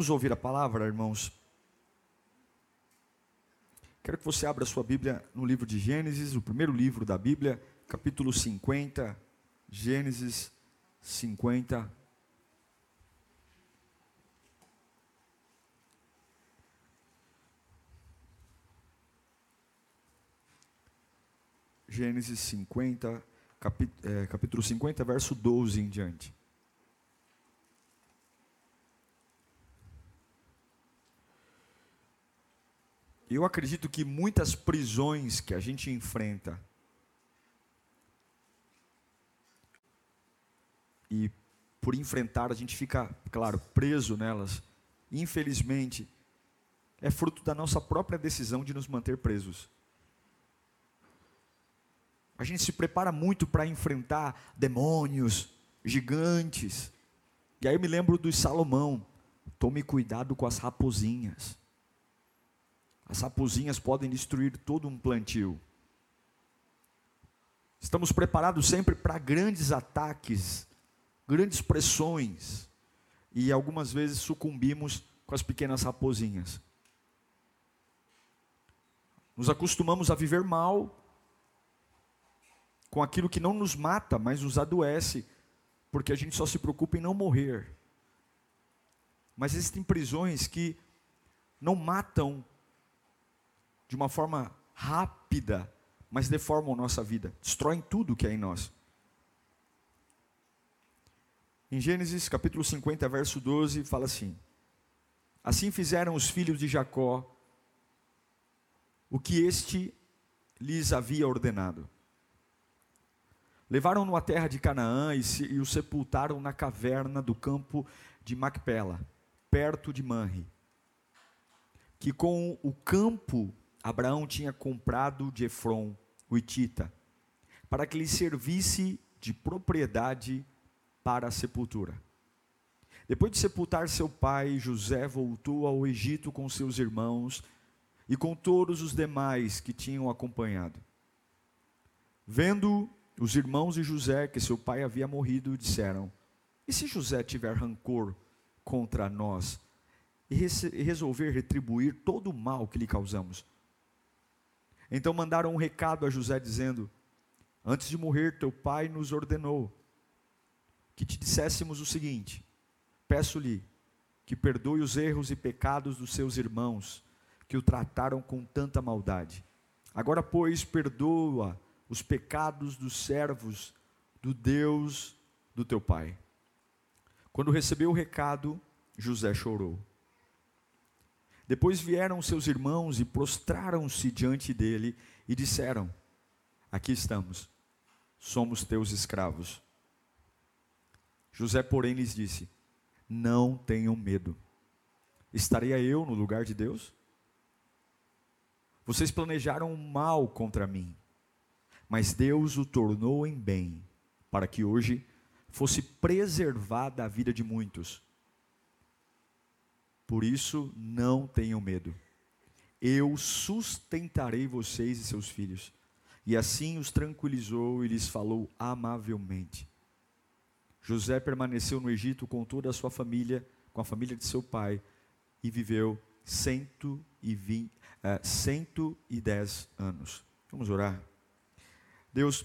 Vamos ouvir a palavra, irmãos. Quero que você abra sua Bíblia no livro de Gênesis, o primeiro livro da Bíblia, capítulo 50. Gênesis 50. Gênesis 50, capítulo, é, capítulo 50, verso 12 em diante. Eu acredito que muitas prisões que a gente enfrenta, e por enfrentar a gente fica, claro, preso nelas, infelizmente, é fruto da nossa própria decisão de nos manter presos. A gente se prepara muito para enfrentar demônios, gigantes. E aí eu me lembro do Salomão: tome cuidado com as raposinhas. As raposinhas podem destruir todo um plantio. Estamos preparados sempre para grandes ataques, grandes pressões, e algumas vezes sucumbimos com as pequenas raposinhas. Nos acostumamos a viver mal, com aquilo que não nos mata, mas nos adoece, porque a gente só se preocupa em não morrer. Mas existem prisões que não matam de uma forma rápida, mas deformam nossa vida, destroem tudo que é em nós. Em Gênesis capítulo 50, verso 12, fala assim: Assim fizeram os filhos de Jacó o que este lhes havia ordenado. Levaram-no à terra de Canaã e, se, e o sepultaram na caverna do campo de Macpela, perto de Manre, que com o campo Abraão tinha comprado de Efron, o Itita, para que lhe servisse de propriedade para a sepultura. Depois de sepultar seu pai, José voltou ao Egito com seus irmãos e com todos os demais que tinham acompanhado. Vendo os irmãos de José que seu pai havia morrido, disseram: E se José tiver rancor contra nós e resolver retribuir todo o mal que lhe causamos? Então mandaram um recado a José dizendo: Antes de morrer, teu pai nos ordenou que te disséssemos o seguinte: Peço-lhe que perdoe os erros e pecados dos seus irmãos, que o trataram com tanta maldade. Agora, pois, perdoa os pecados dos servos do Deus do teu pai. Quando recebeu o recado, José chorou. Depois vieram seus irmãos e prostraram-se diante dele e disseram: Aqui estamos, somos teus escravos. José, porém, lhes disse: Não tenham medo. Estaria eu no lugar de Deus? Vocês planejaram mal contra mim, mas Deus o tornou em bem, para que hoje fosse preservada a vida de muitos. Por isso, não tenham medo. Eu sustentarei vocês e seus filhos. E assim os tranquilizou e lhes falou amavelmente. José permaneceu no Egito com toda a sua família, com a família de seu pai, e viveu 120, uh, 110 anos. Vamos orar. Deus,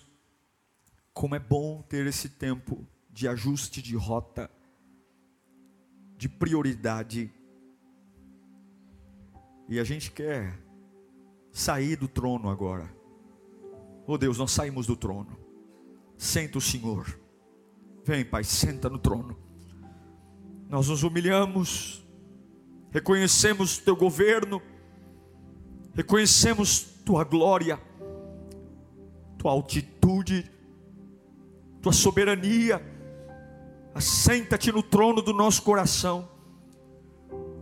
como é bom ter esse tempo de ajuste de rota, de prioridade e a gente quer sair do trono agora. Oh Deus, nós saímos do trono. Senta o Senhor. Vem, Pai, senta no trono. Nós nos humilhamos, reconhecemos teu governo, reconhecemos tua glória, tua altitude, tua soberania. Assenta-te no trono do nosso coração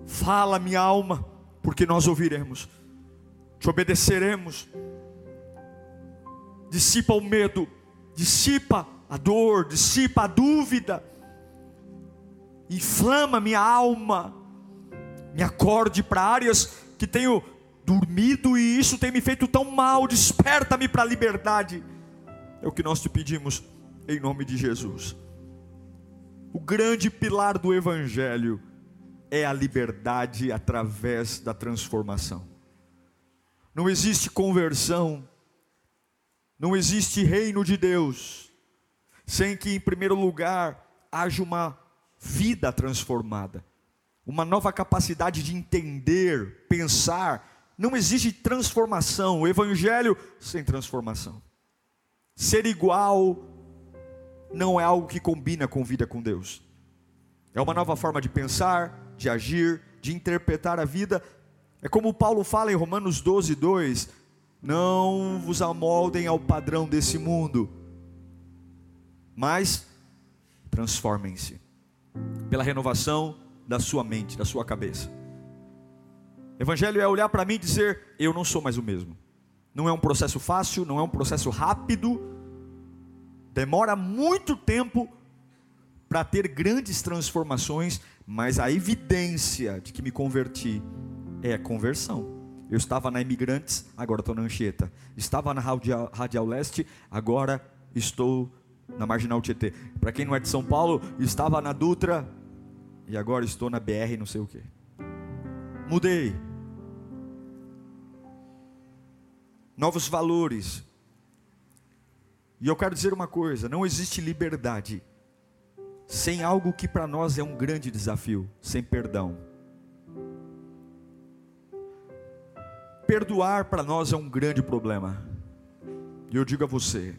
Fala, minha alma, porque nós ouviremos, te obedeceremos. Dissipa o medo, dissipa a dor, dissipa a dúvida, inflama minha alma, me acorde para áreas que tenho dormido e isso tem me feito tão mal, desperta-me para a liberdade. É o que nós te pedimos em nome de Jesus. O grande pilar do Evangelho é a liberdade através da transformação. Não existe conversão, não existe reino de Deus, sem que, em primeiro lugar, haja uma vida transformada, uma nova capacidade de entender, pensar. Não existe transformação, o Evangelho sem transformação. Ser igual não é algo que combina com vida com Deus. É uma nova forma de pensar, de agir, de interpretar a vida. É como Paulo fala em Romanos 12, 2: Não vos amoldem ao padrão desse mundo, mas transformem-se pela renovação da sua mente, da sua cabeça. Evangelho é olhar para mim e dizer: Eu não sou mais o mesmo. Não é um processo fácil, não é um processo rápido, demora muito tempo para ter grandes transformações, mas a evidência de que me converti é conversão. Eu estava na Imigrantes, agora estou na Anchieta. Estava na Radial, Radial Leste, agora estou na Marginal Tietê. Para quem não é de São Paulo, estava na Dutra e agora estou na BR, não sei o que. Mudei. Novos valores. E eu quero dizer uma coisa: não existe liberdade sem algo que para nós é um grande desafio, sem perdão. Perdoar para nós é um grande problema. E eu digo a você: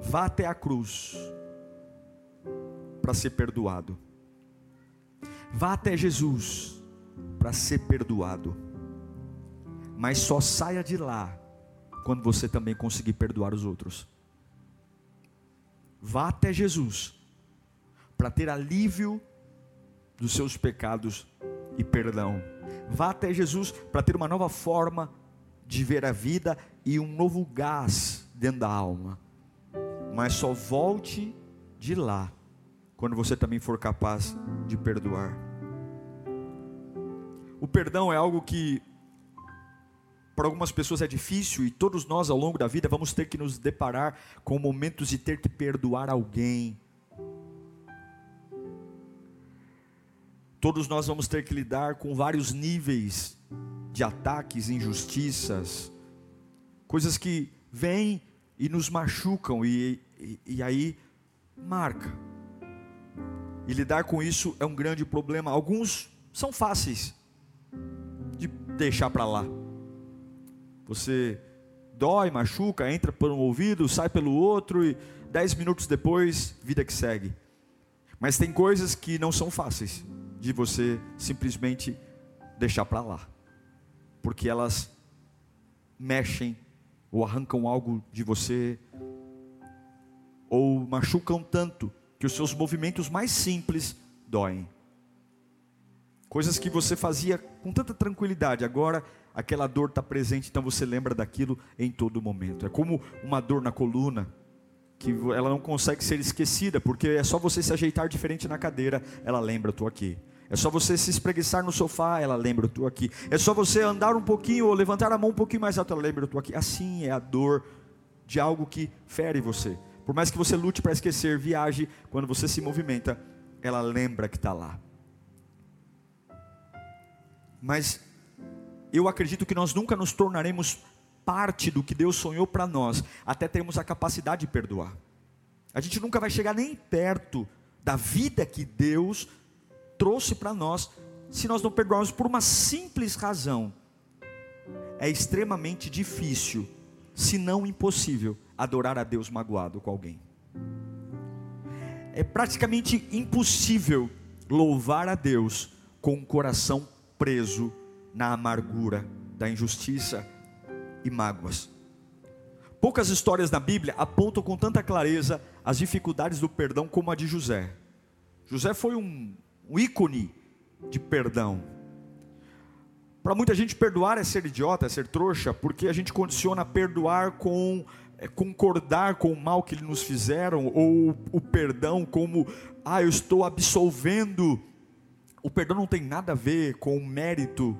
vá até a cruz para ser perdoado. Vá até Jesus para ser perdoado. Mas só saia de lá quando você também conseguir perdoar os outros. Vá até Jesus para ter alívio dos seus pecados e perdão. Vá até Jesus para ter uma nova forma de ver a vida e um novo gás dentro da alma. Mas só volte de lá quando você também for capaz de perdoar. O perdão é algo que para algumas pessoas é difícil e todos nós ao longo da vida vamos ter que nos deparar com momentos de ter que perdoar alguém. Todos nós vamos ter que lidar com vários níveis de ataques, injustiças, coisas que vêm e nos machucam e, e, e aí marca. E lidar com isso é um grande problema. Alguns são fáceis de deixar para lá você dói, machuca, entra por um ouvido, sai pelo outro e dez minutos depois, vida que segue. Mas tem coisas que não são fáceis de você simplesmente deixar para lá, porque elas mexem ou arrancam algo de você ou machucam tanto que os seus movimentos mais simples doem. Coisas que você fazia com tanta tranquilidade, agora aquela dor está presente, então você lembra daquilo em todo momento. É como uma dor na coluna, que ela não consegue ser esquecida, porque é só você se ajeitar diferente na cadeira, ela lembra, estou aqui. É só você se espreguiçar no sofá, ela lembra, eu estou aqui. É só você andar um pouquinho ou levantar a mão um pouquinho mais alto, ela lembra, eu estou aqui. Assim é a dor de algo que fere você. Por mais que você lute para esquecer, viaje, quando você se movimenta, ela lembra que está lá. Mas eu acredito que nós nunca nos tornaremos parte do que Deus sonhou para nós, até termos a capacidade de perdoar. A gente nunca vai chegar nem perto da vida que Deus trouxe para nós, se nós não perdoarmos por uma simples razão. É extremamente difícil, se não impossível, adorar a Deus magoado com alguém. É praticamente impossível louvar a Deus com o coração preso na amargura da injustiça e mágoas. Poucas histórias na Bíblia apontam com tanta clareza as dificuldades do perdão como a de José. José foi um, um ícone de perdão. Para muita gente, perdoar é ser idiota, é ser trouxa, porque a gente condiciona perdoar com é, concordar com o mal que nos fizeram, ou o perdão como, ah, eu estou absolvendo. O perdão não tem nada a ver com o mérito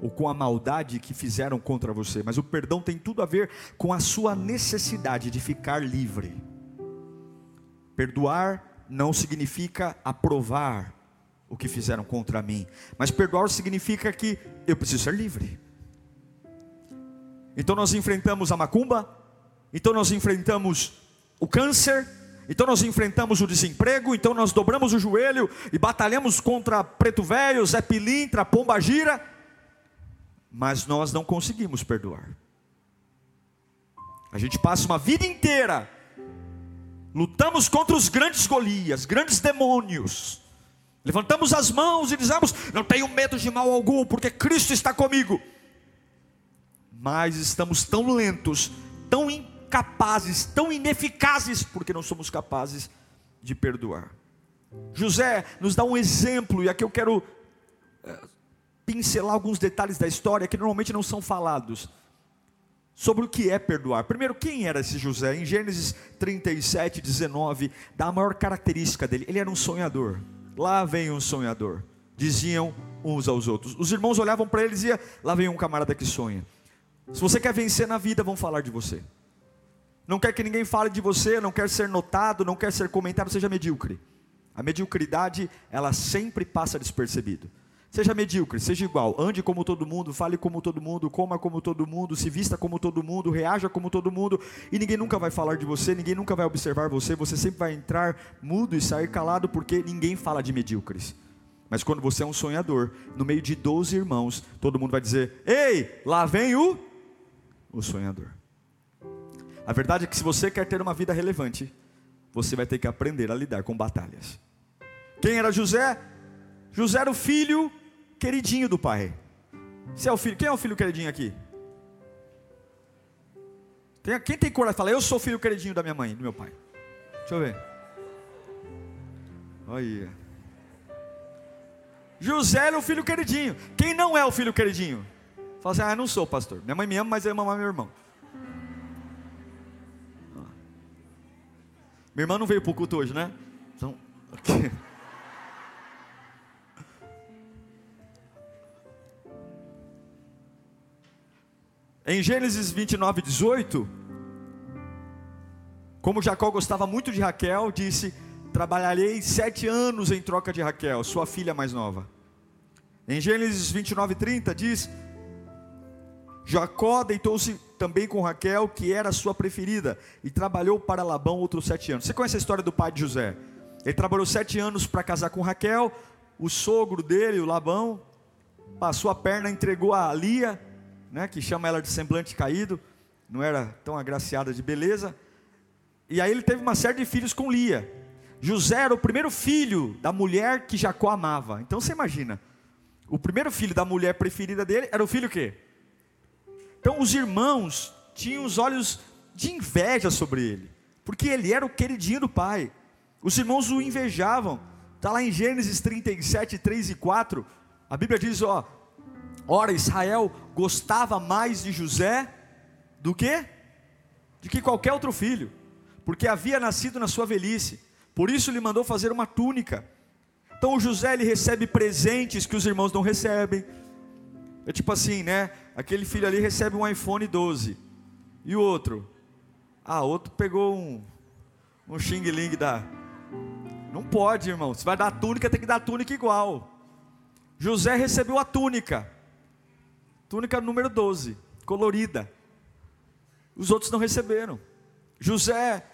ou com a maldade que fizeram contra você, mas o perdão tem tudo a ver com a sua necessidade de ficar livre. Perdoar não significa aprovar o que fizeram contra mim, mas perdoar significa que eu preciso ser livre. Então nós enfrentamos a macumba, então nós enfrentamos o câncer, então nós enfrentamos o desemprego, então nós dobramos o joelho e batalhamos contra preto velho, Zé Pilintra, Pomba Gira, mas nós não conseguimos perdoar. A gente passa uma vida inteira lutamos contra os grandes Golias, grandes demônios. Levantamos as mãos e dizemos: Não tenho medo de mal algum, porque Cristo está comigo. Mas estamos tão lentos, tão incapazes, tão ineficazes, porque não somos capazes de perdoar. José nos dá um exemplo, e aqui eu quero é, pincelar alguns detalhes da história que normalmente não são falados sobre o que é perdoar. Primeiro, quem era esse José? Em Gênesis 37, 19, dá a maior característica dele: ele era um sonhador. Lá vem um sonhador, diziam uns aos outros. Os irmãos olhavam para ele e diziam: Lá vem um camarada que sonha. Se você quer vencer na vida, vão falar de você. Não quer que ninguém fale de você, não quer ser notado, não quer ser comentado, seja medíocre. A mediocridade, ela sempre passa despercebido. Seja medíocre, seja igual, ande como todo mundo, fale como todo mundo, coma como todo mundo, se vista como todo mundo, reaja como todo mundo, e ninguém nunca vai falar de você, ninguém nunca vai observar você, você sempre vai entrar mudo e sair calado, porque ninguém fala de medíocres. Mas quando você é um sonhador, no meio de 12 irmãos, todo mundo vai dizer: Ei, lá vem o, o sonhador. A verdade é que se você quer ter uma vida relevante, você vai ter que aprender a lidar com batalhas. Quem era José? José era o filho queridinho do pai. Você é o filho, quem é o filho queridinho aqui? Tem, quem tem coragem de falar, eu sou o filho queridinho da minha mãe, do meu pai? Deixa eu ver. Olha. José era o filho queridinho. Quem não é o filho queridinho? Fala assim, ah, não sou pastor. Minha mãe me ama, mas eu amo meu irmão. Minha irmã não veio para o culto hoje, né? Então. Em Gênesis 29, 18, como Jacó gostava muito de Raquel, disse: Trabalharei sete anos em troca de Raquel, sua filha mais nova. Em Gênesis 29, 30, diz: Jacó deitou-se também com Raquel, que era sua preferida, e trabalhou para Labão outros sete anos. Você conhece a história do pai de José? Ele trabalhou sete anos para casar com Raquel, o sogro dele, o Labão, passou a perna, entregou a Lia, né, que chama ela de semblante caído, não era tão agraciada de beleza. E aí ele teve uma série de filhos com Lia. José era o primeiro filho da mulher que Jacó amava. Então você imagina, o primeiro filho da mulher preferida dele era o filho quê? Então os irmãos tinham os olhos de inveja sobre ele, porque ele era o queridinho do pai. Os irmãos o invejavam. Está lá em Gênesis 37, 3 e 4. A Bíblia diz: ó, Ora, Israel gostava mais de José do que de que qualquer outro filho, porque havia nascido na sua velhice. Por isso lhe mandou fazer uma túnica. Então o José ele recebe presentes que os irmãos não recebem. É tipo assim, né? Aquele filho ali recebe um iPhone 12. E o outro? Ah, outro pegou um um xing ling da Não pode, irmão. Se vai dar túnica, tem que dar túnica igual. José recebeu a túnica. Túnica número 12, colorida. Os outros não receberam. José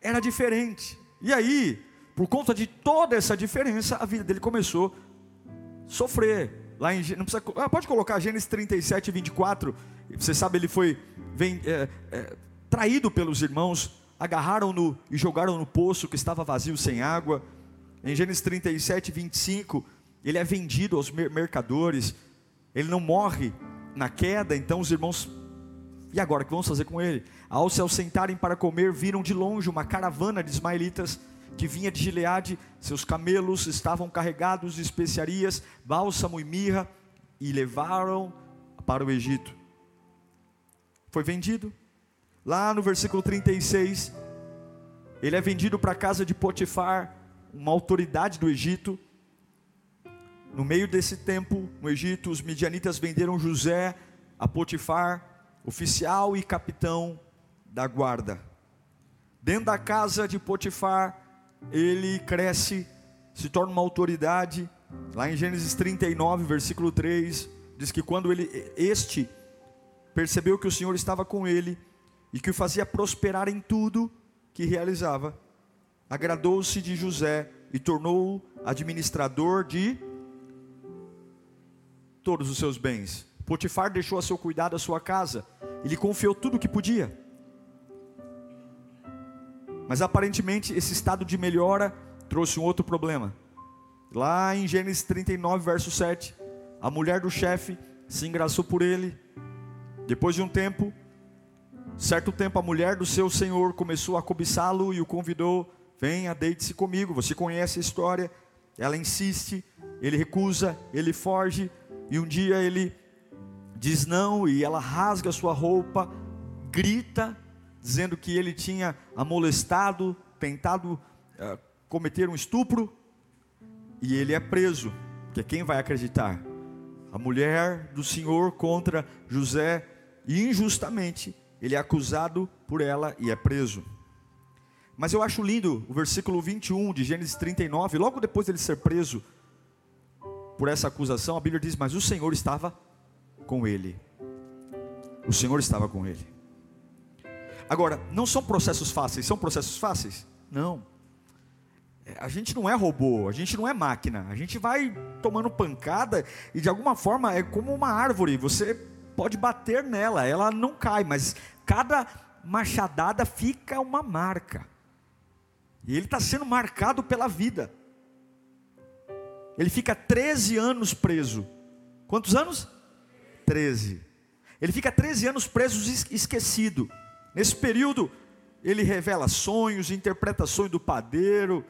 era diferente. E aí, por conta de toda essa diferença, a vida dele começou a sofrer. Lá em, não precisa, ah, pode colocar Gênesis 37, 24. Você sabe, ele foi vem, é, é, traído pelos irmãos, agarraram-no e jogaram no poço que estava vazio sem água. Em Gênesis 37, 25, ele é vendido aos mercadores ele não morre na queda, então os irmãos, e agora o que vamos fazer com ele? Ao se aussentarem para comer, viram de longe uma caravana de ismaelitas que vinha de Gileade, seus camelos estavam carregados de especiarias, bálsamo e mirra, e levaram para o Egito. Foi vendido. Lá no versículo 36, ele é vendido para a casa de Potifar, uma autoridade do Egito. No meio desse tempo, no Egito, os midianitas venderam José a Potifar, oficial e capitão da guarda. Dentro da casa de Potifar, ele cresce, se torna uma autoridade. Lá em Gênesis 39, versículo 3, diz que quando ele este percebeu que o Senhor estava com ele e que o fazia prosperar em tudo que realizava, agradou-se de José e tornou-o administrador de todos os seus bens. Potifar deixou a seu cuidado a sua casa, ele confiou tudo o que podia. Mas aparentemente esse estado de melhora trouxe um outro problema. Lá em Gênesis 39, verso 7, a mulher do chefe se engraçou por ele. Depois de um tempo, certo tempo, a mulher do seu senhor começou a cobiçá-lo e o convidou: Venha, deite-se comigo. Você conhece a história. Ela insiste, ele recusa, ele foge. E um dia ele diz não, e ela rasga sua roupa, grita dizendo que ele tinha amolestado, tentado uh, cometer um estupro, e ele é preso. Porque quem vai acreditar? A mulher do Senhor contra José, e injustamente ele é acusado por ela e é preso. Mas eu acho lindo o versículo 21 de Gênesis 39, logo depois dele ser preso por essa acusação, a Bíblia diz: Mas o Senhor estava com ele. O Senhor estava com ele. Agora, não são processos fáceis, são processos fáceis? Não. É, a gente não é robô, a gente não é máquina. A gente vai tomando pancada e de alguma forma é como uma árvore, você pode bater nela, ela não cai, mas cada machadada fica uma marca. E ele está sendo marcado pela vida. Ele fica 13 anos preso. Quantos anos? 13. Ele fica 13 anos preso, esquecido. Nesse período, ele revela sonhos, interpretações do padeiro,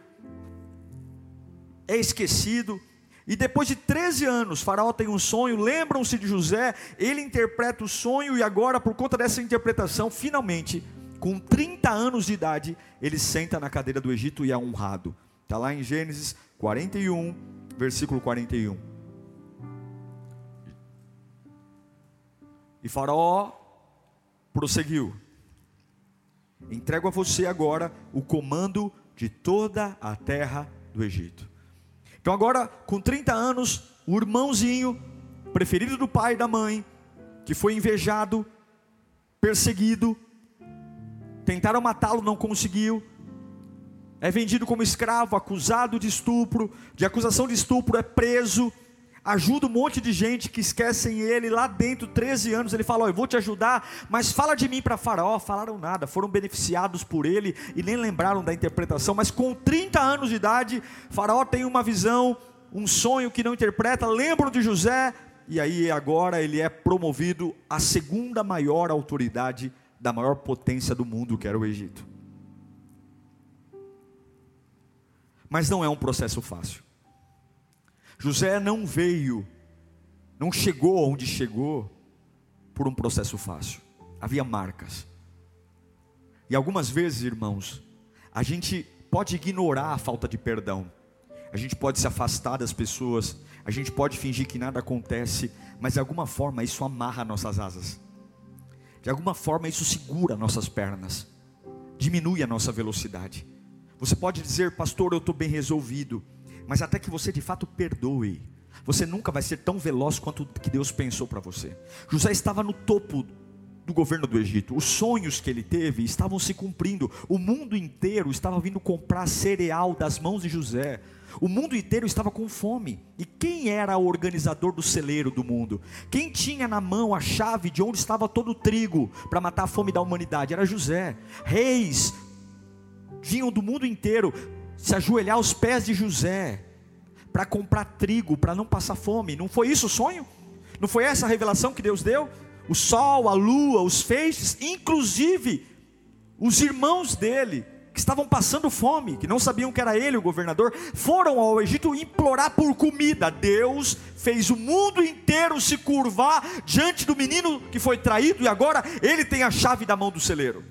é esquecido. E depois de 13 anos, Faraó tem um sonho, lembram-se de José, ele interpreta o sonho, e agora, por conta dessa interpretação, finalmente, com 30 anos de idade, ele senta na cadeira do Egito e é honrado. Está lá em Gênesis 41, versículo 41. E Faraó prosseguiu: Entrego a você agora o comando de toda a terra do Egito. Então, agora, com 30 anos, o irmãozinho, preferido do pai e da mãe, que foi invejado, perseguido, tentaram matá-lo, não conseguiu, é vendido como escravo, acusado de estupro, de acusação de estupro, é preso ajuda um monte de gente que esquecem ele lá dentro, 13 anos, ele fala, oh, eu vou te ajudar, mas fala de mim para faraó, falaram nada, foram beneficiados por ele e nem lembraram da interpretação, mas com 30 anos de idade, faraó tem uma visão, um sonho que não interpreta, lembram de José, e aí agora ele é promovido à segunda maior autoridade da maior potência do mundo, que era o Egito. Mas não é um processo fácil. José não veio, não chegou onde chegou por um processo fácil. Havia marcas. E algumas vezes, irmãos, a gente pode ignorar a falta de perdão. A gente pode se afastar das pessoas, a gente pode fingir que nada acontece, mas de alguma forma isso amarra nossas asas. De alguma forma isso segura nossas pernas, diminui a nossa velocidade. Você pode dizer, pastor, eu estou bem resolvido mas até que você de fato perdoe, você nunca vai ser tão veloz quanto que Deus pensou para você. José estava no topo do governo do Egito. Os sonhos que ele teve estavam se cumprindo. O mundo inteiro estava vindo comprar cereal das mãos de José. O mundo inteiro estava com fome. E quem era o organizador do celeiro do mundo? Quem tinha na mão a chave de onde estava todo o trigo para matar a fome da humanidade? Era José. Reis vinham do mundo inteiro se ajoelhar aos pés de José para comprar trigo, para não passar fome. Não foi isso o sonho? Não foi essa a revelação que Deus deu? O sol, a lua, os feixes, inclusive os irmãos dele, que estavam passando fome, que não sabiam que era ele o governador, foram ao Egito implorar por comida. Deus fez o mundo inteiro se curvar diante do menino que foi traído e agora ele tem a chave da mão do celeiro.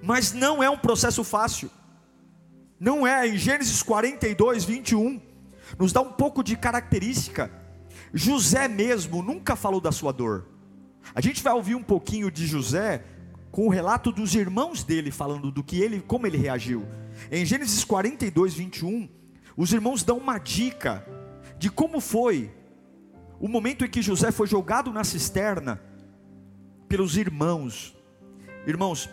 Mas não é um processo fácil. Não é, em Gênesis 42, 21, nos dá um pouco de característica. José mesmo nunca falou da sua dor. A gente vai ouvir um pouquinho de José com o relato dos irmãos dele falando do que ele, como ele reagiu. Em Gênesis 42, 21, os irmãos dão uma dica de como foi o momento em que José foi jogado na cisterna pelos irmãos. Irmãos,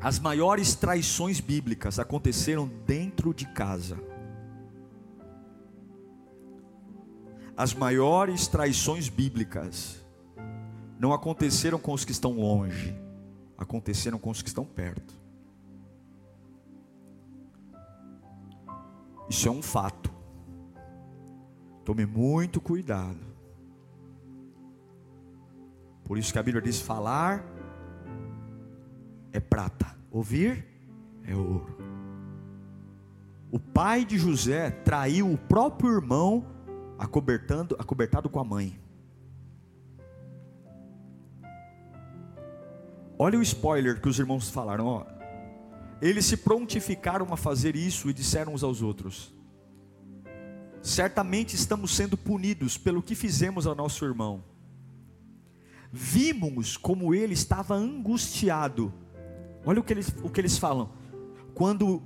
as maiores traições bíblicas aconteceram dentro de casa. As maiores traições bíblicas não aconteceram com os que estão longe, aconteceram com os que estão perto. Isso é um fato. Tome muito cuidado. Por isso que a Bíblia diz: falar é prata, ouvir é ouro. O pai de José traiu o próprio irmão, acobertando, acobertado com a mãe. Olha o spoiler que os irmãos falaram, ó. Eles se prontificaram a fazer isso e disseram uns aos outros: Certamente estamos sendo punidos pelo que fizemos ao nosso irmão. Vimos como ele estava angustiado. Olha o que eles, o que eles falam. Quando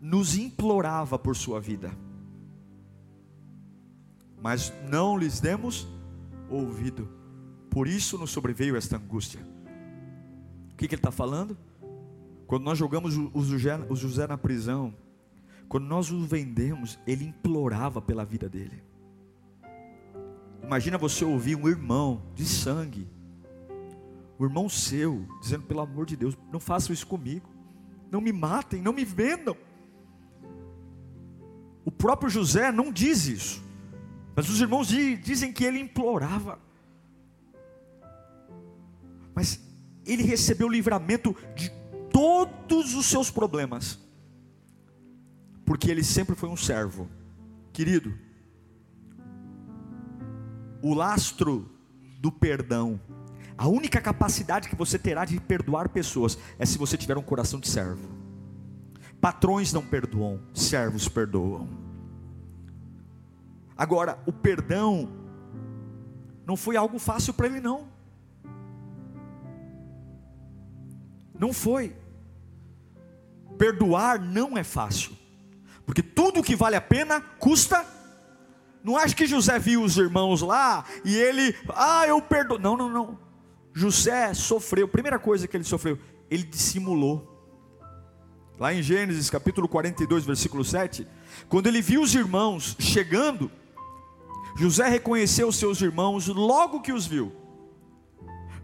nos implorava por sua vida. Mas não lhes demos ouvido. Por isso nos sobreveio esta angústia. O que, que ele está falando? Quando nós jogamos o José, o José na prisão, quando nós o vendemos, ele implorava pela vida dele. Imagina você ouvir um irmão de sangue, o irmão seu, dizendo: pelo amor de Deus, não façam isso comigo, não me matem, não me vendam. O próprio José não diz isso, mas os irmãos dizem que ele implorava. Mas ele recebeu livramento de todos os seus problemas, porque ele sempre foi um servo, querido. O lastro do perdão, a única capacidade que você terá de perdoar pessoas é se você tiver um coração de servo. Patrões não perdoam, servos perdoam. Agora, o perdão não foi algo fácil para ele, não. Não foi. Perdoar não é fácil, porque tudo que vale a pena custa. Não acho que José viu os irmãos lá e ele, ah, eu perdoo. Não, não, não. José sofreu, primeira coisa que ele sofreu, ele dissimulou. Lá em Gênesis capítulo 42, versículo 7, quando ele viu os irmãos chegando, José reconheceu os seus irmãos logo que os viu,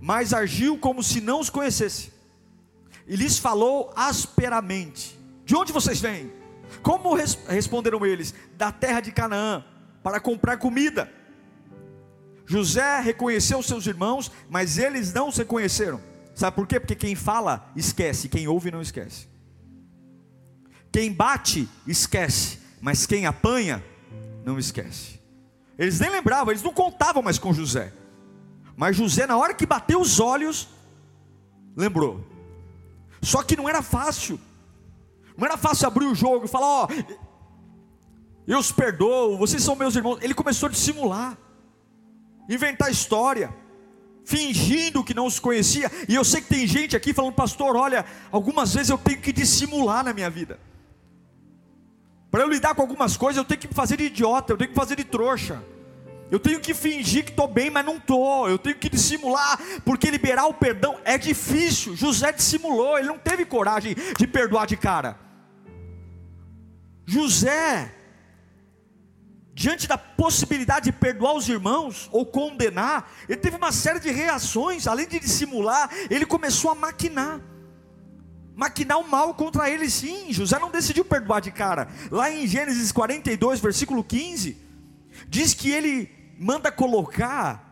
mas agiu como se não os conhecesse e lhes falou asperamente: De onde vocês vêm? Como res responderam eles? Da terra de Canaã, para comprar comida. José reconheceu seus irmãos, mas eles não se conheceram. Sabe por quê? Porque quem fala, esquece, quem ouve, não esquece. Quem bate, esquece, mas quem apanha, não esquece. Eles nem lembravam, eles não contavam mais com José. Mas José, na hora que bateu os olhos, lembrou: só que não era fácil. Não era fácil abrir o jogo e falar: Ó, oh, eu os perdoo, vocês são meus irmãos. Ele começou a dissimular, inventar história, fingindo que não os conhecia. E eu sei que tem gente aqui falando: Pastor, olha, algumas vezes eu tenho que dissimular na minha vida. Para eu lidar com algumas coisas, eu tenho que fazer de idiota, eu tenho que fazer de trouxa. Eu tenho que fingir que estou bem, mas não estou. Eu tenho que dissimular, porque liberar o perdão é difícil. José dissimulou, ele não teve coragem de perdoar de cara. José, diante da possibilidade de perdoar os irmãos ou condenar, ele teve uma série de reações, além de dissimular, ele começou a maquinar. Maquinar o mal contra ele, sim. José não decidiu perdoar de cara. Lá em Gênesis 42, versículo 15, diz que ele manda colocar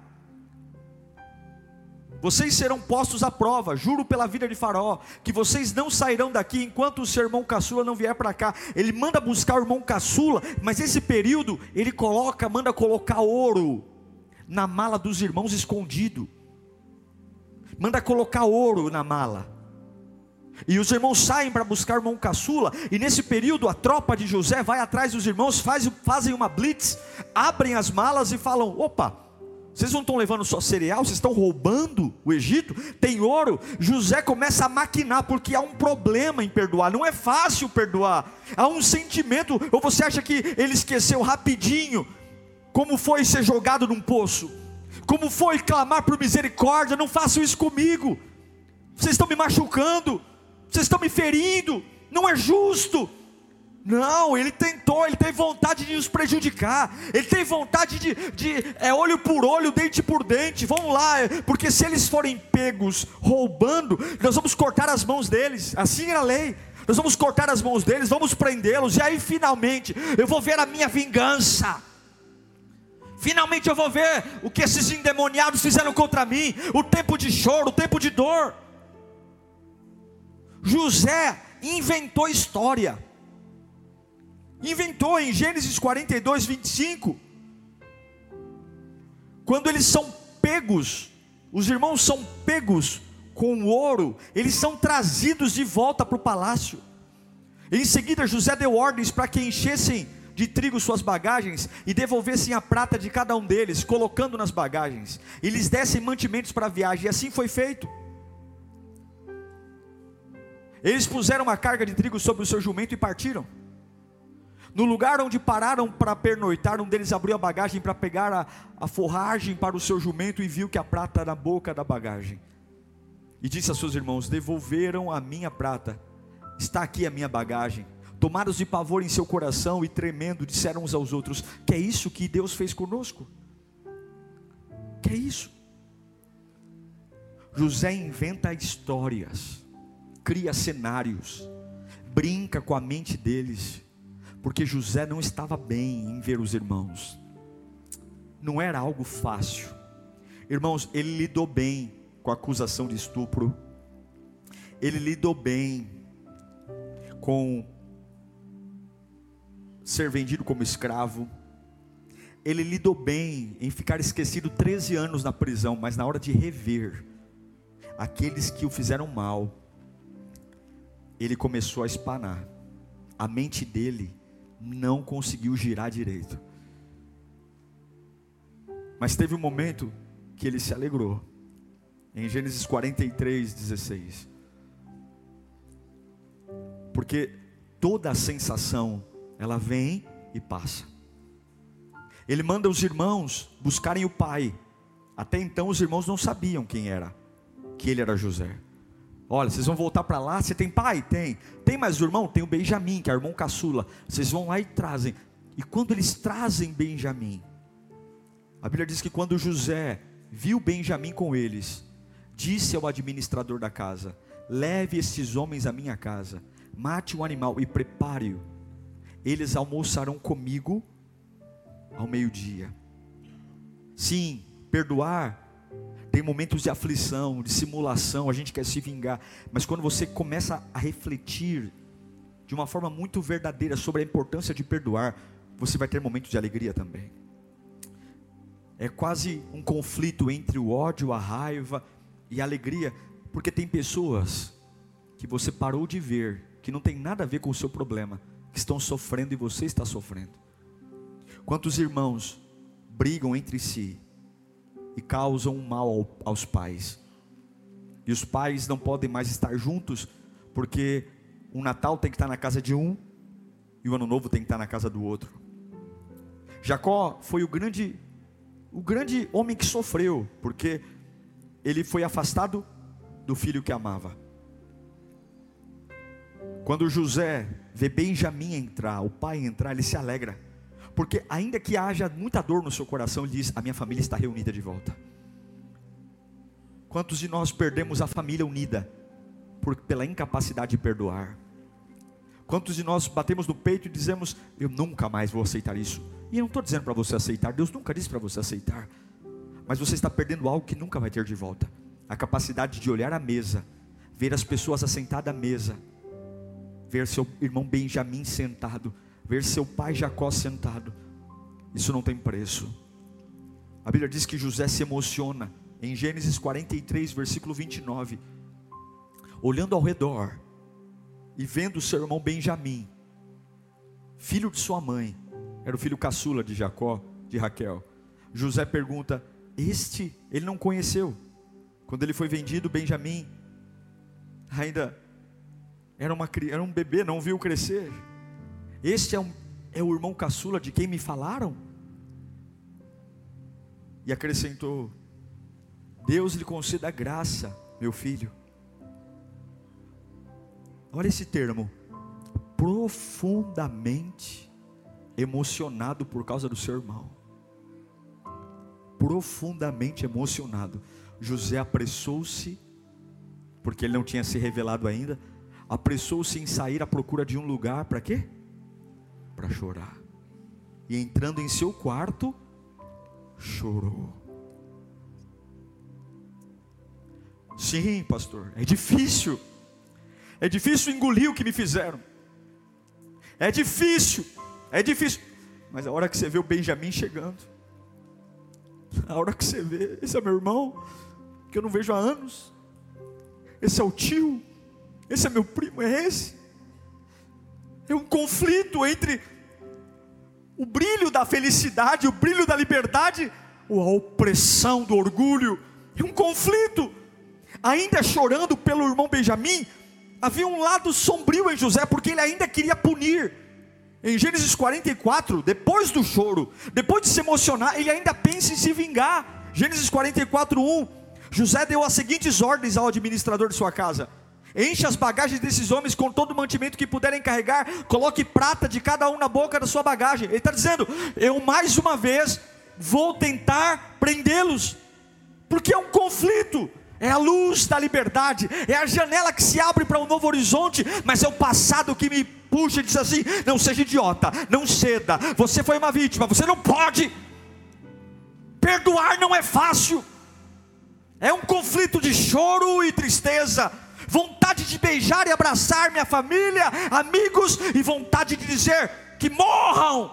Vocês serão postos à prova, juro pela vida de Faraó, que vocês não sairão daqui enquanto o seu irmão caçula não vier para cá. Ele manda buscar o irmão caçula, mas esse período ele coloca, manda colocar ouro na mala dos irmãos escondido. Manda colocar ouro na mala. E os irmãos saem para buscar o irmão caçula, e nesse período a tropa de José vai atrás dos irmãos, faz, fazem uma blitz, abrem as malas e falam: opa, vocês não estão levando só cereal, vocês estão roubando o Egito, tem ouro. José começa a maquinar, porque há um problema em perdoar, não é fácil perdoar, há um sentimento, ou você acha que ele esqueceu rapidinho, como foi ser jogado num poço, como foi clamar por misericórdia, não façam isso comigo, vocês estão me machucando, vocês estão me ferindo, não é justo. Não, ele tentou, ele tem vontade de nos prejudicar, ele tem vontade de, de é olho por olho, dente por dente. Vamos lá, porque se eles forem pegos roubando, nós vamos cortar as mãos deles. Assim era a lei. Nós vamos cortar as mãos deles, vamos prendê-los, e aí finalmente eu vou ver a minha vingança. Finalmente eu vou ver o que esses endemoniados fizeram contra mim, o tempo de choro, o tempo de dor. José inventou história. Inventou em Gênesis 42, 25. Quando eles são pegos, os irmãos são pegos com ouro, eles são trazidos de volta para o palácio. Em seguida, José deu ordens para que enchessem de trigo suas bagagens e devolvessem a prata de cada um deles, colocando nas bagagens, e lhes dessem mantimentos para a viagem, e assim foi feito. Eles puseram uma carga de trigo sobre o seu jumento e partiram. No lugar onde pararam para pernoitar, um deles abriu a bagagem para pegar a, a forragem para o seu jumento e viu que a prata na boca da bagagem. E disse a seus irmãos: Devolveram a minha prata, está aqui a minha bagagem. Tomados de pavor em seu coração e tremendo, disseram uns aos outros: Que é isso que Deus fez conosco? Que é isso? José inventa histórias cria cenários, brinca com a mente deles, porque José não estava bem em ver os irmãos, não era algo fácil. Irmãos, ele lidou bem com a acusação de estupro, ele lidou bem com ser vendido como escravo, ele lidou bem em ficar esquecido 13 anos na prisão, mas na hora de rever aqueles que o fizeram mal, ele começou a espanar. A mente dele não conseguiu girar direito. Mas teve um momento que ele se alegrou. Em Gênesis 43, 16. Porque toda a sensação, ela vem e passa. Ele manda os irmãos buscarem o pai. Até então os irmãos não sabiam quem era, que ele era José. Olha, vocês vão voltar para lá. Você tem pai? Tem. Tem mais irmão? Tem o Benjamim, que é o irmão caçula. Vocês vão lá e trazem. E quando eles trazem Benjamim, a Bíblia diz que quando José viu Benjamim com eles, disse ao administrador da casa: Leve esses homens à minha casa, mate um animal e prepare-o. Eles almoçarão comigo ao meio-dia. Sim, perdoar tem momentos de aflição, de simulação, a gente quer se vingar, mas quando você começa a refletir de uma forma muito verdadeira sobre a importância de perdoar, você vai ter momentos de alegria também. É quase um conflito entre o ódio, a raiva e a alegria, porque tem pessoas que você parou de ver, que não tem nada a ver com o seu problema, que estão sofrendo e você está sofrendo. Quantos irmãos brigam entre si, e causam mal aos pais. E os pais não podem mais estar juntos, porque o Natal tem que estar na casa de um e o Ano Novo tem que estar na casa do outro. Jacó foi o grande, o grande homem que sofreu, porque ele foi afastado do filho que amava. Quando José vê Benjamim entrar, o pai entrar, ele se alegra porque ainda que haja muita dor no seu coração, ele diz: A minha família está reunida de volta. Quantos de nós perdemos a família unida por, pela incapacidade de perdoar? Quantos de nós batemos no peito e dizemos: Eu nunca mais vou aceitar isso? E eu não estou dizendo para você aceitar, Deus nunca disse para você aceitar, mas você está perdendo algo que nunca vai ter de volta. a capacidade de olhar a mesa, ver as pessoas assentadas à mesa, ver seu irmão Benjamim sentado, ver seu pai Jacó sentado, isso não tem preço. A Bíblia diz que José se emociona, em Gênesis 43, versículo 29, olhando ao redor e vendo seu irmão Benjamim, filho de sua mãe, era o filho caçula de Jacó, de Raquel. José pergunta: Este ele não conheceu. Quando ele foi vendido, Benjamim ainda era, uma, era um bebê, não viu crescer. Este é, um, é o irmão caçula de quem me falaram? E acrescentou: Deus lhe conceda graça, meu filho. Olha esse termo, profundamente emocionado por causa do seu irmão. Profundamente emocionado. José apressou-se, porque ele não tinha se revelado ainda, apressou-se em sair à procura de um lugar para quê? Para chorar. E entrando em seu quarto, chorou. Sim, pastor, é difícil. É difícil engolir o que me fizeram. É difícil, é difícil. Mas a hora que você vê o Benjamin chegando, a hora que você vê, esse é meu irmão, que eu não vejo há anos, esse é o tio, esse é meu primo, é esse. É um conflito entre o brilho da felicidade, o brilho da liberdade, ou a opressão do orgulho. É um conflito. Ainda chorando pelo irmão Benjamim, havia um lado sombrio em José, porque ele ainda queria punir. Em Gênesis 44, depois do choro, depois de se emocionar, ele ainda pensa em se vingar. Gênesis 44, 1. José deu as seguintes ordens ao administrador de sua casa: Enche as bagagens desses homens com todo o mantimento que puderem carregar, coloque prata de cada um na boca da sua bagagem. Ele está dizendo: Eu mais uma vez vou tentar prendê-los, porque é um conflito. É a luz da liberdade, é a janela que se abre para um novo horizonte, mas é o passado que me puxa e diz assim: não seja idiota, não ceda, você foi uma vítima, você não pode. Perdoar não é fácil, é um conflito de choro e tristeza, vontade de beijar e abraçar minha família, amigos, e vontade de dizer que morram,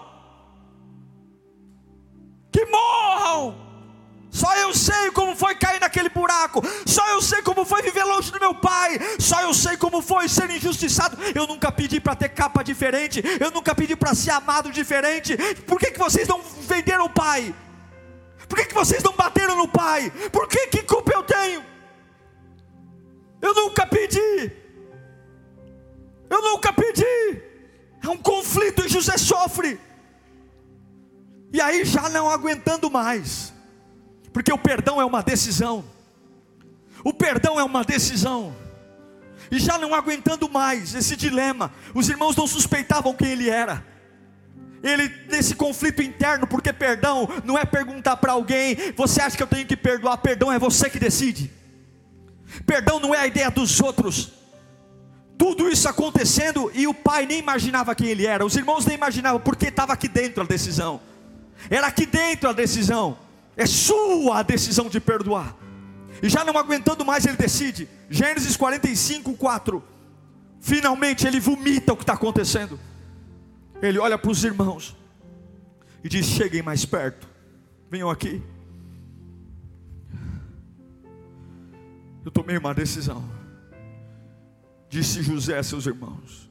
que morram só eu sei como foi cair naquele buraco. Só eu sei como foi viver longe do meu pai. Só eu sei como foi ser injustiçado. Eu nunca pedi para ter capa diferente. Eu nunca pedi para ser amado diferente. Por que, que vocês não venderam o pai? Por que, que vocês não bateram no pai? Por que, que culpa eu tenho? Nunca pedi. Eu nunca pedi. É um conflito e José sofre. E aí, já não aguentando mais porque o perdão é uma decisão. O perdão é uma decisão. E já não aguentando mais esse dilema, os irmãos não suspeitavam quem ele era. Ele nesse conflito interno, porque perdão não é perguntar para alguém, você acha que eu tenho que perdoar? Perdão é você que decide. Perdão não é a ideia dos outros. Tudo isso acontecendo e o pai nem imaginava quem ele era, os irmãos nem imaginavam, porque estava aqui dentro a decisão. Era aqui dentro a decisão. É sua a decisão de perdoar. E já não aguentando mais, ele decide. Gênesis 45, 4. Finalmente ele vomita o que está acontecendo. Ele olha para os irmãos e diz: Cheguem mais perto, venham aqui. Eu tomei uma decisão. Disse José a seus irmãos.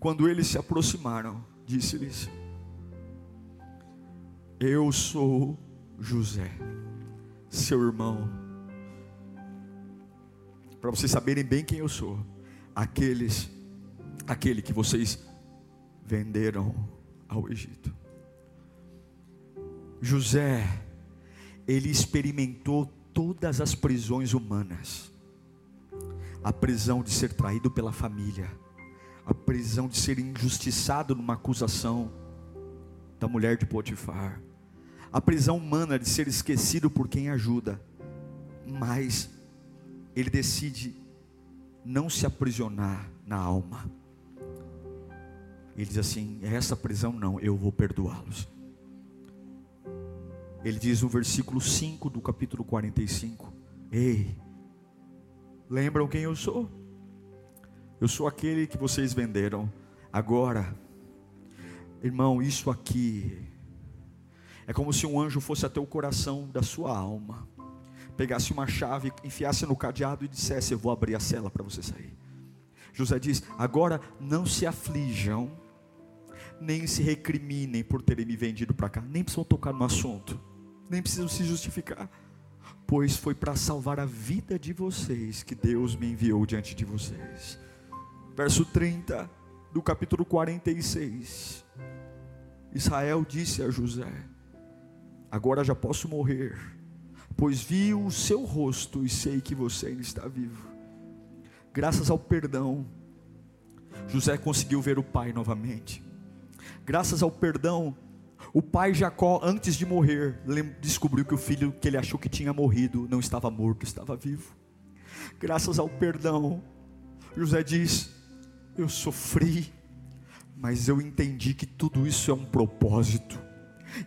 Quando eles se aproximaram, disse-lhes: Eu sou José, seu irmão, para vocês saberem bem quem eu sou, aqueles, aquele que vocês venderam ao Egito. José, ele experimentou todas as prisões humanas, a prisão de ser traído pela família, a prisão de ser injustiçado numa acusação da mulher de Potifar, a prisão humana de ser esquecido por quem ajuda, mas ele decide não se aprisionar na alma. Ele diz assim: é essa prisão não, eu vou perdoá-los. Ele diz no versículo 5 do capítulo 45: Ei, Lembram quem eu sou? Eu sou aquele que vocês venderam. Agora, irmão, isso aqui é como se um anjo fosse até o coração da sua alma, pegasse uma chave, enfiasse no cadeado e dissesse: Eu vou abrir a cela para você sair. José diz: Agora não se aflijam, nem se recriminem por terem me vendido para cá, nem precisam tocar no assunto, nem precisam se justificar pois foi para salvar a vida de vocês que Deus me enviou diante de vocês. Verso 30 do capítulo 46. Israel disse a José: Agora já posso morrer, pois vi o seu rosto e sei que você ainda está vivo. Graças ao perdão, José conseguiu ver o pai novamente. Graças ao perdão, o pai Jacó, antes de morrer, descobriu que o filho que ele achou que tinha morrido não estava morto, estava vivo. Graças ao perdão, José diz: Eu sofri, mas eu entendi que tudo isso é um propósito.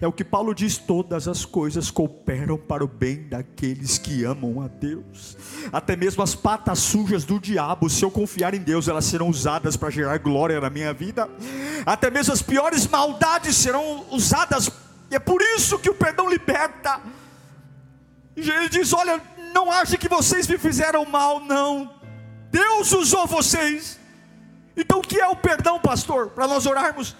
É o que Paulo diz: todas as coisas cooperam para o bem daqueles que amam a Deus. Até mesmo as patas sujas do diabo, se eu confiar em Deus, elas serão usadas para gerar glória na minha vida. Até mesmo as piores maldades serão usadas, e é por isso que o perdão liberta. E ele diz: Olha, não ache que vocês me fizeram mal, não. Deus usou vocês. Então o que é o perdão, pastor? Para nós orarmos.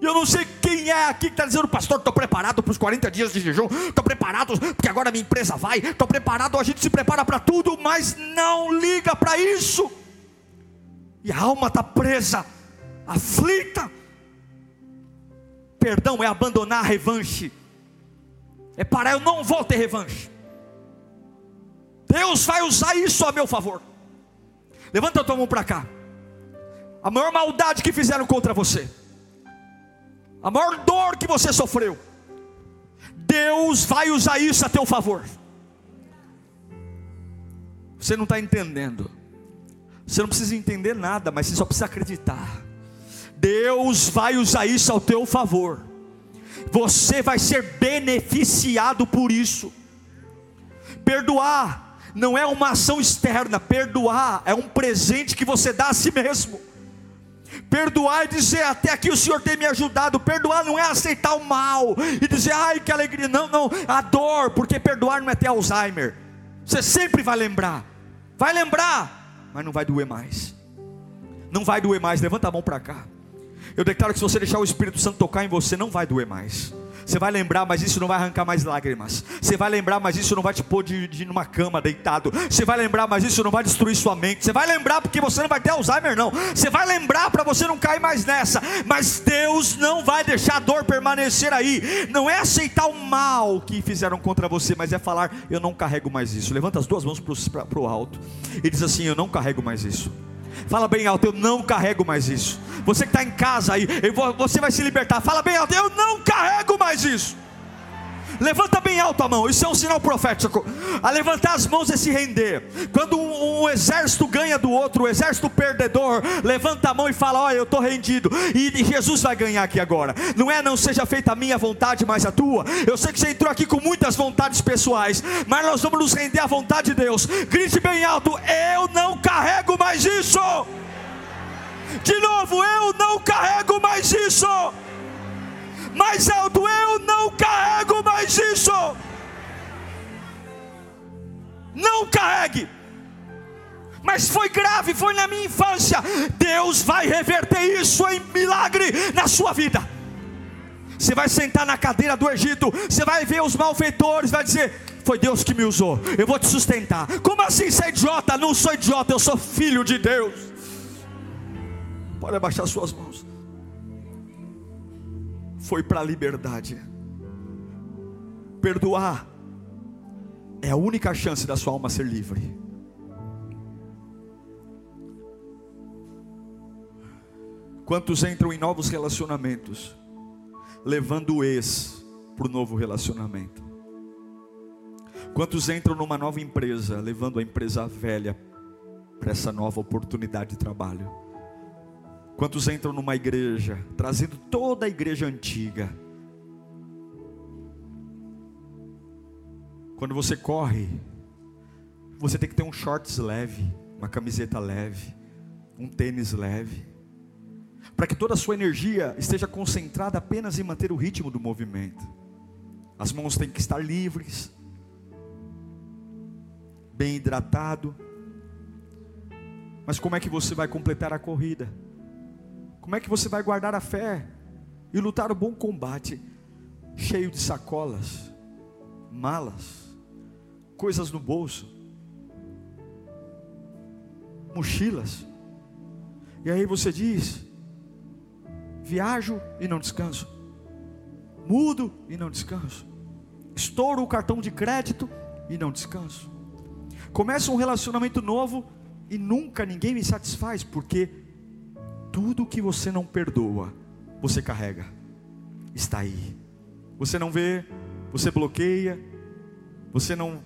E eu não sei quem é aqui que está dizendo, pastor, estou preparado para os 40 dias de jejum, estou preparado porque agora minha empresa vai, estou preparado, a gente se prepara para tudo, mas não liga para isso. E a alma está presa, aflita. Perdão é abandonar a revanche, é parar, eu não vou ter revanche. Deus vai usar isso a meu favor. Levanta a tua mão para cá. A maior maldade que fizeram contra você a maior dor que você sofreu, Deus vai usar isso a teu favor. Você não está entendendo, você não precisa entender nada, mas você só precisa acreditar. Deus vai usar isso ao teu favor, você vai ser beneficiado por isso. Perdoar não é uma ação externa, perdoar é um presente que você dá a si mesmo. Perdoar e dizer, até aqui o Senhor tem me ajudado. Perdoar não é aceitar o mal e dizer, ai que alegria. Não, não, a dor, porque perdoar não é ter Alzheimer. Você sempre vai lembrar, vai lembrar, mas não vai doer mais. Não vai doer mais. Levanta a mão para cá. Eu declaro que se você deixar o Espírito Santo tocar em você, não vai doer mais. Você vai lembrar, mas isso não vai arrancar mais lágrimas. Você vai lembrar, mas isso não vai te pôr de, de numa cama deitado. Você vai lembrar, mas isso não vai destruir sua mente. Você vai lembrar porque você não vai ter Alzheimer, não. Você vai lembrar para você não cair mais nessa. Mas Deus não vai deixar a dor permanecer aí. Não é aceitar o mal que fizeram contra você, mas é falar: eu não carrego mais isso. Levanta as duas mãos para o alto e diz assim: eu não carrego mais isso. Fala bem alto, eu não carrego mais isso. Você que está em casa aí, você vai se libertar. Fala bem alto, eu não carrego mais isso. Levanta bem alto a mão, isso é um sinal profético. A levantar as mãos é se render. Quando um, um exército ganha do outro, o um exército perdedor, levanta a mão e fala: Olha, eu estou rendido. E, e, Jesus vai ganhar aqui agora. Não é não seja feita a minha vontade, mas a tua. Eu sei que você entrou aqui com muitas vontades pessoais, mas nós vamos nos render à vontade de Deus. Grite bem alto: Eu não carrego mais isso. De novo, eu não carrego mais isso mais alto, eu não carrego mais isso. Não carregue. Mas foi grave, foi na minha infância. Deus vai reverter isso em milagre na sua vida. Você vai sentar na cadeira do Egito, você vai ver os malfeitores, vai dizer: Foi Deus que me usou, eu vou te sustentar. Como assim você é idiota? Não sou idiota, eu sou filho de Deus. Pode abaixar suas mãos foi para a liberdade. Perdoar é a única chance da sua alma ser livre. Quantos entram em novos relacionamentos, levando o ex para o novo relacionamento? Quantos entram numa nova empresa, levando a empresa velha para essa nova oportunidade de trabalho? Quantos entram numa igreja, trazendo toda a igreja antiga? Quando você corre, Você tem que ter um shorts leve, uma camiseta leve, um tênis leve, para que toda a sua energia esteja concentrada apenas em manter o ritmo do movimento. As mãos têm que estar livres, bem hidratado. Mas como é que você vai completar a corrida? Como é que você vai guardar a fé e lutar o bom combate, cheio de sacolas, malas, coisas no bolso, mochilas? E aí você diz: viajo e não descanso, mudo e não descanso, estouro o cartão de crédito e não descanso. Começa um relacionamento novo e nunca ninguém me satisfaz, porque tudo que você não perdoa, você carrega, está aí. Você não vê, você bloqueia, você não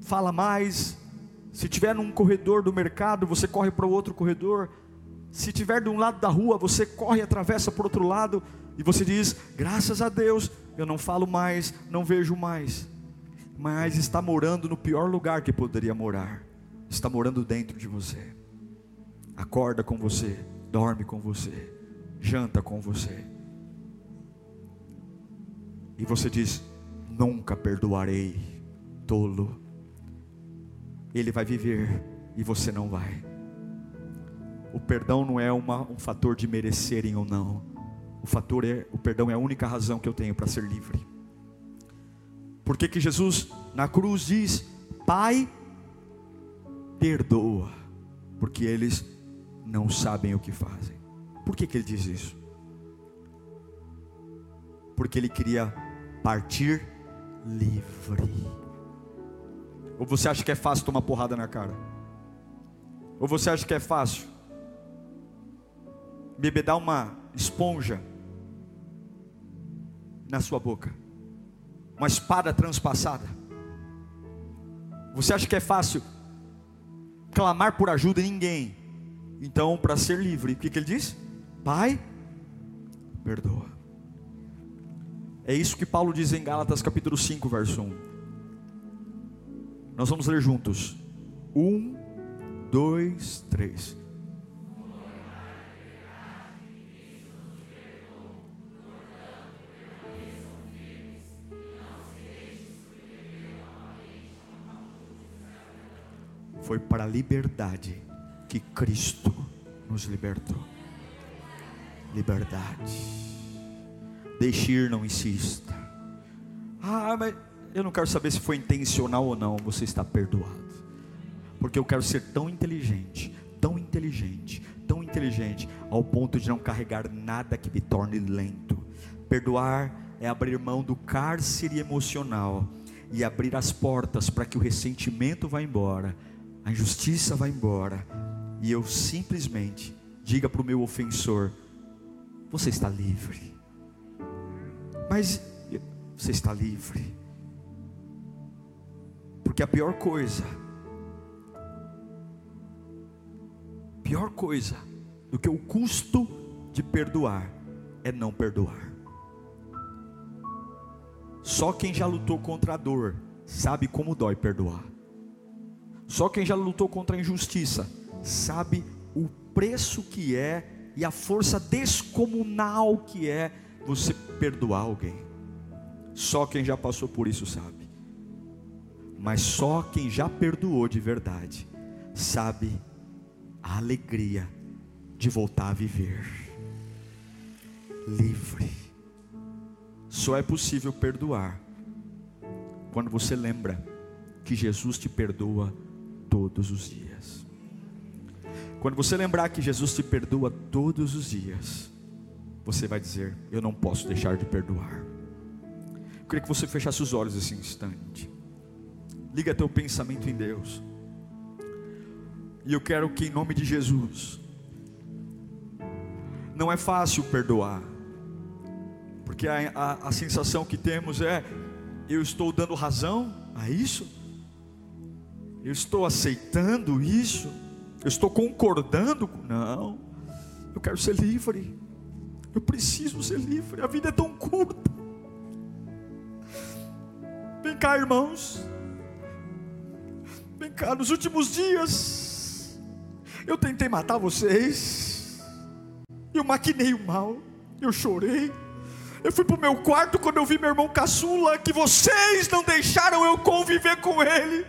fala mais. Se tiver num corredor do mercado, você corre para o outro corredor. Se tiver de um lado da rua, você corre e atravessa para o outro lado e você diz: graças a Deus, eu não falo mais, não vejo mais mas está morando no pior lugar que poderia morar. Está morando dentro de você. Acorda com você, dorme com você, janta com você. E você diz: Nunca perdoarei, tolo. Ele vai viver e você não vai. O perdão não é uma, um fator de merecerem ou não. O fator é, o perdão é a única razão que eu tenho para ser livre. Por que, que Jesus na cruz diz: Pai, perdoa, porque eles não sabem o que fazem. Por que, que ele diz isso? Porque ele queria partir livre. Ou você acha que é fácil tomar porrada na cara? Ou você acha que é fácil bebedar uma esponja na sua boca? uma espada transpassada. Você acha que é fácil clamar por ajuda em ninguém? Então, para ser livre, o que, que ele diz? Pai, perdoa. É isso que Paulo diz em Gálatas capítulo 5, verso 1. Nós vamos ler juntos. Um, dois, três. Foi para a liberdade que Cristo nos libertou. Liberdade. Deixe ir, não insista. Ah, mas eu não quero saber se foi intencional ou não. Você está perdoado. Porque eu quero ser tão inteligente, tão inteligente, tão inteligente, ao ponto de não carregar nada que me torne lento. Perdoar é abrir mão do cárcere emocional e abrir as portas para que o ressentimento vá embora a injustiça vai embora, e eu simplesmente diga para o meu ofensor: Você está livre. Mas você está livre. Porque a pior coisa, pior coisa do que o custo de perdoar é não perdoar. Só quem já lutou contra a dor sabe como dói perdoar. Só quem já lutou contra a injustiça sabe o preço que é e a força descomunal que é você perdoar alguém. Só quem já passou por isso sabe. Mas só quem já perdoou de verdade sabe a alegria de voltar a viver livre. Só é possível perdoar quando você lembra que Jesus te perdoa todos os dias. Quando você lembrar que Jesus te perdoa todos os dias, você vai dizer: Eu não posso deixar de perdoar. Eu queria que você fechasse os olhos esse instante. Liga teu pensamento em Deus. E eu quero que, em nome de Jesus, não é fácil perdoar, porque a, a, a sensação que temos é: eu estou dando razão a isso eu estou aceitando isso, eu estou concordando. Não, eu quero ser livre, eu preciso ser livre, a vida é tão curta. Vem cá, irmãos, cá, nos últimos dias, eu tentei matar vocês, eu maquinei o mal, eu chorei, eu fui para o meu quarto quando eu vi meu irmão caçula, que vocês não deixaram eu conviver com ele.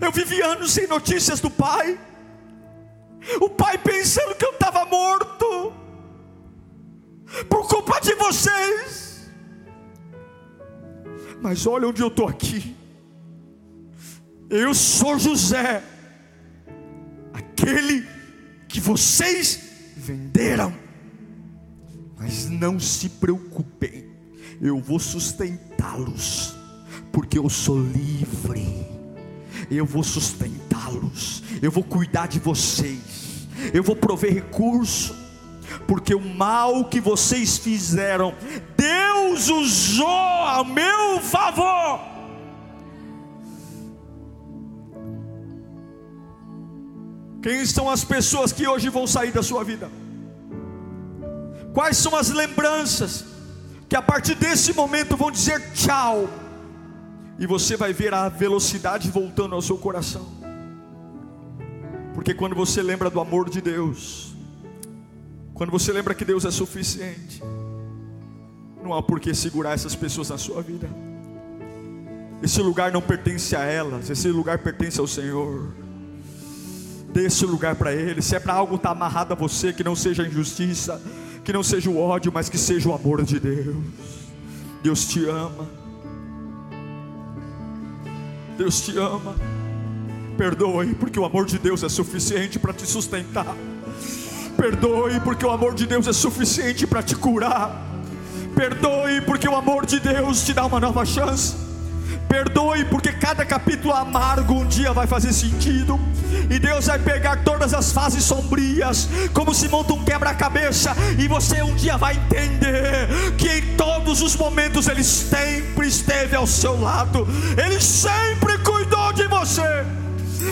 Eu vivi anos sem notícias do pai. O pai pensando que eu estava morto. Por culpa de vocês. Mas olha onde eu estou aqui. Eu sou José, aquele que vocês venderam. Mas não se preocupem, eu vou sustentá-los, porque eu sou livre. Eu vou sustentá-los, eu vou cuidar de vocês, eu vou prover recurso, porque o mal que vocês fizeram, Deus usou a meu favor. Quem são as pessoas que hoje vão sair da sua vida? Quais são as lembranças que a partir desse momento vão dizer tchau? E você vai ver a velocidade voltando ao seu coração. Porque quando você lembra do amor de Deus, quando você lembra que Deus é suficiente, não há por que segurar essas pessoas na sua vida. Esse lugar não pertence a elas, esse lugar pertence ao Senhor. Dê esse lugar para Ele. Se é para algo estar tá amarrado a você, que não seja injustiça, que não seja o ódio, mas que seja o amor de Deus. Deus te ama. Deus te ama. Perdoe, porque o amor de Deus é suficiente para te sustentar. Perdoe, porque o amor de Deus é suficiente para te curar. Perdoe, porque o amor de Deus te dá uma nova chance. Perdoe, porque cada capítulo amargo um dia vai fazer sentido. E Deus vai pegar todas as fases sombrias, como se monta um quebra-cabeça, e você um dia vai entender que em todos os momentos Ele sempre esteve ao seu lado, Ele sempre cuidou de você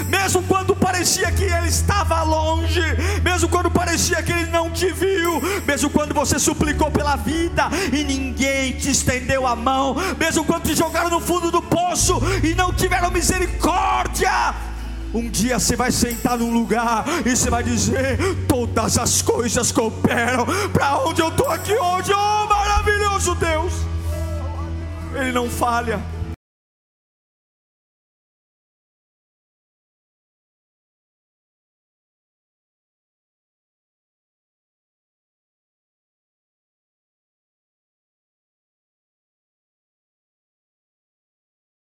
mesmo quando parecia que Ele estava longe, mesmo quando parecia que Ele não te viu, mesmo quando você suplicou pela vida e ninguém te estendeu a mão, mesmo quando te jogaram no fundo do poço e não tiveram misericórdia. Um dia você vai sentar num lugar e você vai dizer: Todas as coisas cooperam para onde eu estou aqui hoje. Oh, maravilhoso Deus! Ele não falha.